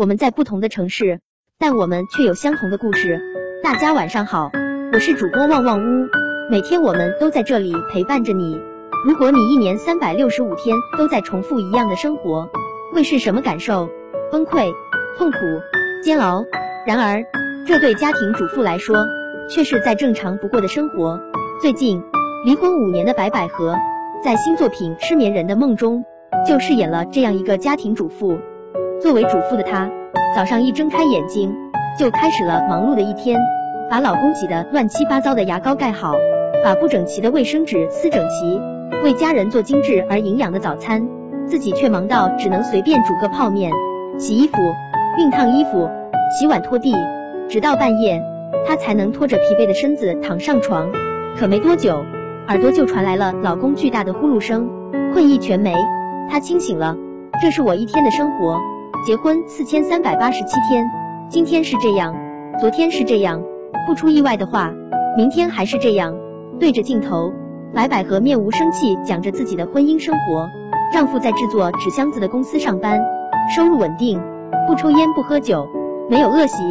我们在不同的城市，但我们却有相同的故事。大家晚上好，我是主播旺旺屋，每天我们都在这里陪伴着你。如果你一年三百六十五天都在重复一样的生活，会是什么感受？崩溃、痛苦、煎熬。然而，这对家庭主妇来说，却是再正常不过的生活。最近，离婚五年的白百合，在新作品《失眠人的梦》中，就饰演了这样一个家庭主妇。作为主妇的她，早上一睁开眼睛，就开始了忙碌的一天，把老公挤得乱七八糟的牙膏盖好，把不整齐的卫生纸撕整齐，为家人做精致而营养的早餐，自己却忙到只能随便煮个泡面，洗衣服、熨烫衣服、洗碗拖地，直到半夜，她才能拖着疲惫的身子躺上床。可没多久，耳朵就传来了老公巨大的呼噜声，困意全没，她清醒了。这是我一天的生活。结婚四千三百八十七天，今天是这样，昨天是这样，不出意外的话，明天还是这样。对着镜头，白百合面无生气讲着自己的婚姻生活。丈夫在制作纸箱子的公司上班，收入稳定，不抽烟不喝酒，没有恶习，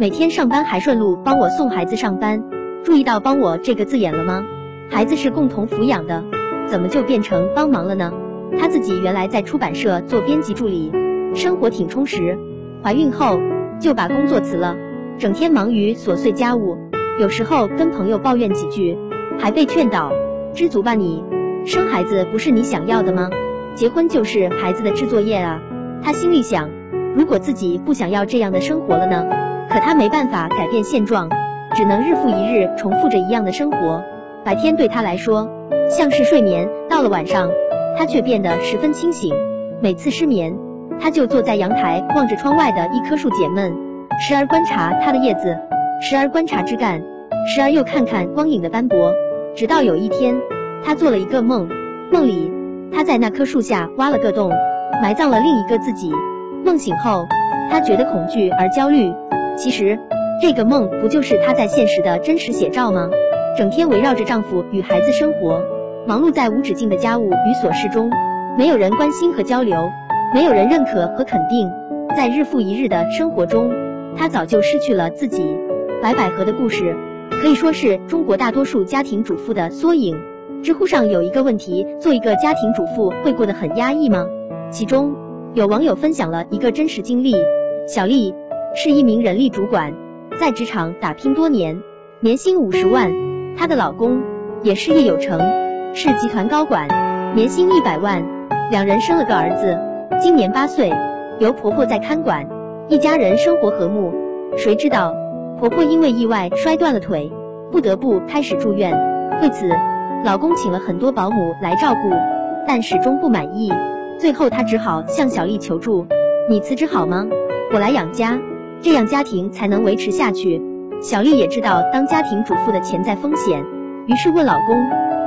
每天上班还顺路帮我送孩子上班。注意到“帮我”这个字眼了吗？孩子是共同抚养的，怎么就变成帮忙了呢？她自己原来在出版社做编辑助理，生活挺充实。怀孕后就把工作辞了，整天忙于琐碎家务，有时候跟朋友抱怨几句，还被劝导：“知足吧你，生孩子不是你想要的吗？结婚就是孩子的制作业啊。”她心里想：如果自己不想要这样的生活了呢？可她没办法改变现状。只能日复一日重复着一样的生活，白天对他来说像是睡眠，到了晚上，他却变得十分清醒。每次失眠，他就坐在阳台望着窗外的一棵树解闷，时而观察它的叶子，时而观察枝干，时而又看看光影的斑驳。直到有一天，他做了一个梦，梦里他在那棵树下挖了个洞，埋葬了另一个自己。梦醒后，他觉得恐惧而焦虑。其实。这个梦不就是她在现实的真实写照吗？整天围绕着丈夫与孩子生活，忙碌在无止境的家务与琐事中，没有人关心和交流，没有人认可和肯定。在日复一日的生活中，她早就失去了自己。白百合的故事可以说是中国大多数家庭主妇的缩影。知乎上有一个问题：做一个家庭主妇会过得很压抑吗？其中有网友分享了一个真实经历：小丽是一名人力主管。在职场打拼多年，年薪五十万。她的老公也事业有成，是集团高管，年薪一百万。两人生了个儿子，今年八岁，由婆婆在看管，一家人生活和睦。谁知道婆婆因为意外摔断了腿，不得不开始住院。为此，老公请了很多保姆来照顾，但始终不满意。最后，他只好向小丽求助：“你辞职好吗？我来养家。”这样家庭才能维持下去。小丽也知道当家庭主妇的潜在风险，于是问老公：“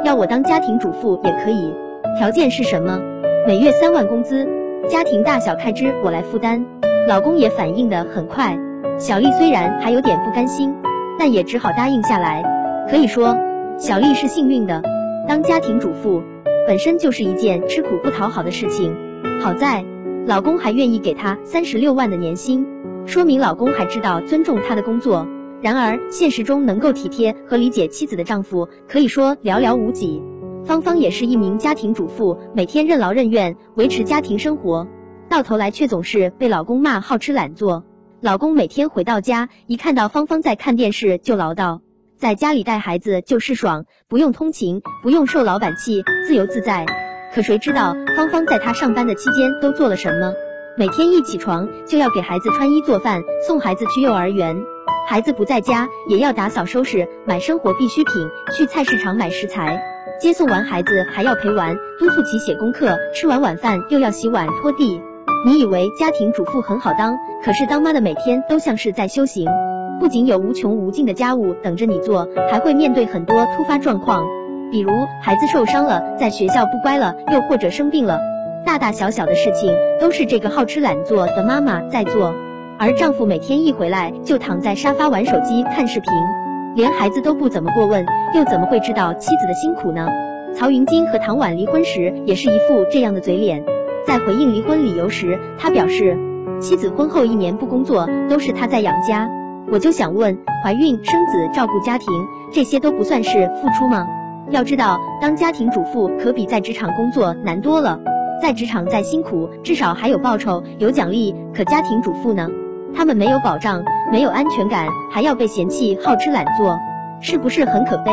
要我当家庭主妇也可以，条件是什么？每月三万工资，家庭大小开支我来负担。”老公也反应的很快。小丽虽然还有点不甘心，但也只好答应下来。可以说，小丽是幸运的。当家庭主妇本身就是一件吃苦不讨好的事情，好在老公还愿意给她三十六万的年薪。说明老公还知道尊重她的工作。然而现实中能够体贴和理解妻子的丈夫可以说寥寥无几。芳芳也是一名家庭主妇，每天任劳任怨维持家庭生活，到头来却总是被老公骂好吃懒做。老公每天回到家，一看到芳芳在看电视就唠叨，在家里带孩子就是爽，不用通勤，不用受老板气，自由自在。可谁知道芳芳在她上班的期间都做了什么？每天一起床就要给孩子穿衣做饭，送孩子去幼儿园，孩子不在家也要打扫收拾，买生活必需品，去菜市场买食材，接送完孩子还要陪玩，督促其写功课，吃完晚饭又要洗碗拖地。你以为家庭主妇很好当，可是当妈的每天都像是在修行，不仅有无穷无尽的家务等着你做，还会面对很多突发状况，比如孩子受伤了，在学校不乖了，又或者生病了。大大小小的事情都是这个好吃懒做的妈妈在做，而丈夫每天一回来就躺在沙发玩手机看视频，连孩子都不怎么过问，又怎么会知道妻子的辛苦呢？曹云金和唐婉离婚时也是一副这样的嘴脸，在回应离婚理由时，他表示妻子婚后一年不工作，都是他在养家。我就想问，怀孕、生子、照顾家庭，这些都不算是付出吗？要知道，当家庭主妇可比在职场工作难多了。在职场再辛苦，至少还有报酬、有奖励。可家庭主妇呢？他们没有保障，没有安全感，还要被嫌弃好吃懒做，是不是很可悲？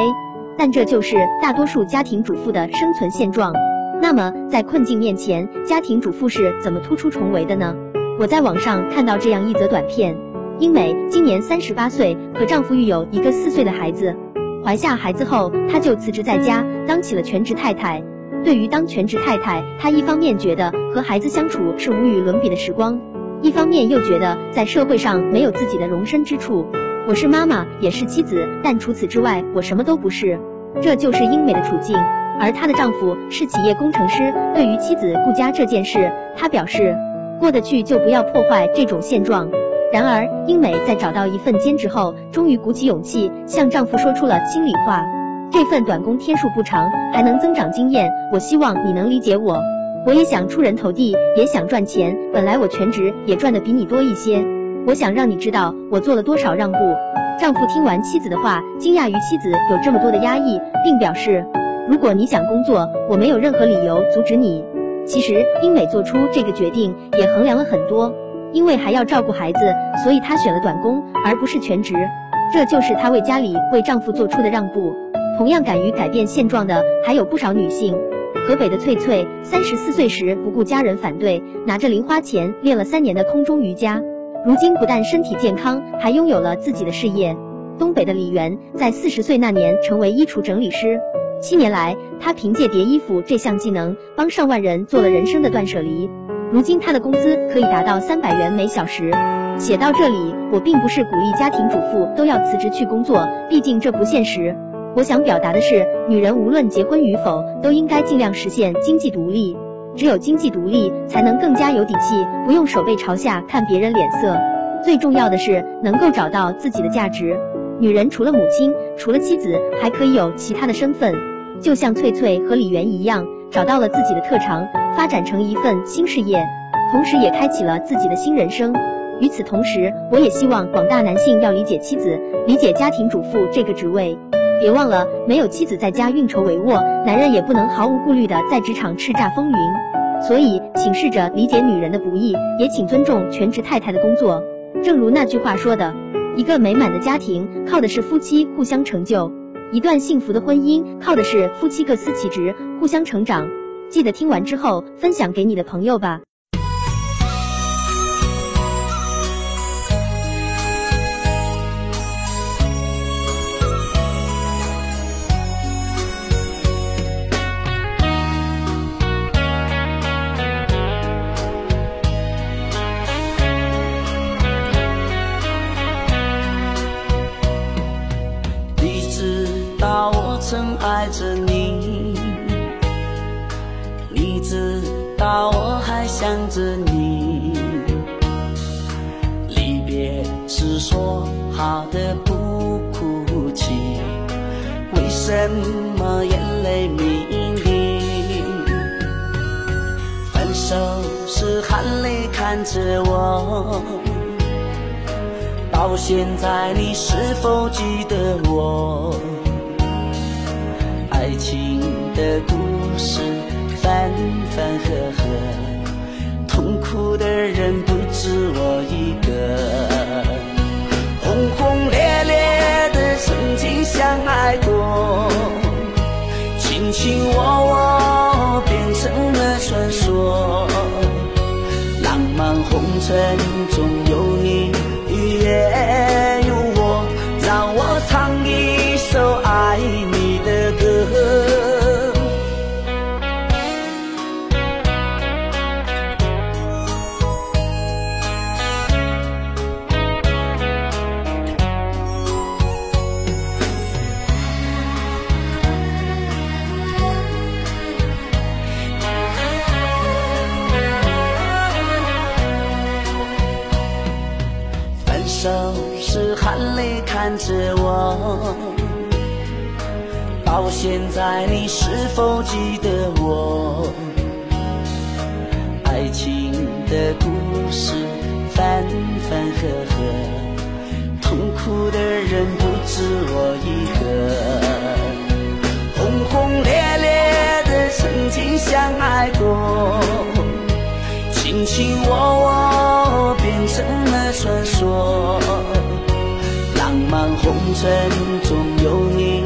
但这就是大多数家庭主妇的生存现状。那么，在困境面前，家庭主妇是怎么突出重围的呢？我在网上看到这样一则短片：英美今年三十八岁，和丈夫育有一个四岁的孩子。怀下孩子后，她就辞职在家，当起了全职太太。对于当全职太太，她一方面觉得和孩子相处是无与伦比的时光，一方面又觉得在社会上没有自己的容身之处。我是妈妈，也是妻子，但除此之外，我什么都不是。这就是英美的处境。而她的丈夫是企业工程师。对于妻子顾家这件事，他表示过得去就不要破坏这种现状。然而，英美在找到一份兼职后，终于鼓起勇气向丈夫说出了心里话。这份短工天数不长，还能增长经验。我希望你能理解我。我也想出人头地，也想赚钱。本来我全职也赚的比你多一些。我想让你知道我做了多少让步。丈夫听完妻子的话，惊讶于妻子有这么多的压抑，并表示，如果你想工作，我没有任何理由阻止你。其实，英美做出这个决定也衡量了很多。因为还要照顾孩子，所以她选了短工而不是全职，这就是她为家里为丈夫做出的让步。同样敢于改变现状的还有不少女性。河北的翠翠，三十四岁时不顾家人反对，拿着零花钱练了三年的空中瑜伽，如今不但身体健康，还拥有了自己的事业。东北的李媛，在四十岁那年成为衣橱整理师，七年来，她凭借叠衣服这项技能，帮上万人做了人生的断舍离。如今她的工资可以达到三百元每小时。写到这里，我并不是鼓励家庭主妇都要辞职去工作，毕竟这不现实。我想表达的是，女人无论结婚与否，都应该尽量实现经济独立。只有经济独立，才能更加有底气，不用手背朝下看别人脸色。最重要的是，能够找到自己的价值。女人除了母亲，除了妻子，还可以有其他的身份。就像翠翠和李媛一样。找到了自己的特长，发展成一份新事业，同时也开启了自己的新人生。与此同时，我也希望广大男性要理解妻子，理解家庭主妇这个职位。别忘了，没有妻子在家运筹帷幄，男人也不能毫无顾虑的在职场叱咤风云。所以，请试着理解女人的不易，也请尊重全职太太的工作。正如那句话说的，一个美满的家庭靠的是夫妻互相成就。一段幸福的婚姻靠的是夫妻各司其职，互相成长。记得听完之后分享给你的朋友吧。的不哭泣，为什么眼泪迷离？分手时含泪看着我，到现在你是否记得我？爱情的故事分分合合，痛苦的人手是含泪看着我，到现在你是否记得我？爱情的故事分分合合，痛苦的人不止我一个。轰轰烈烈的曾经相爱过，卿卿我我红尘中有你，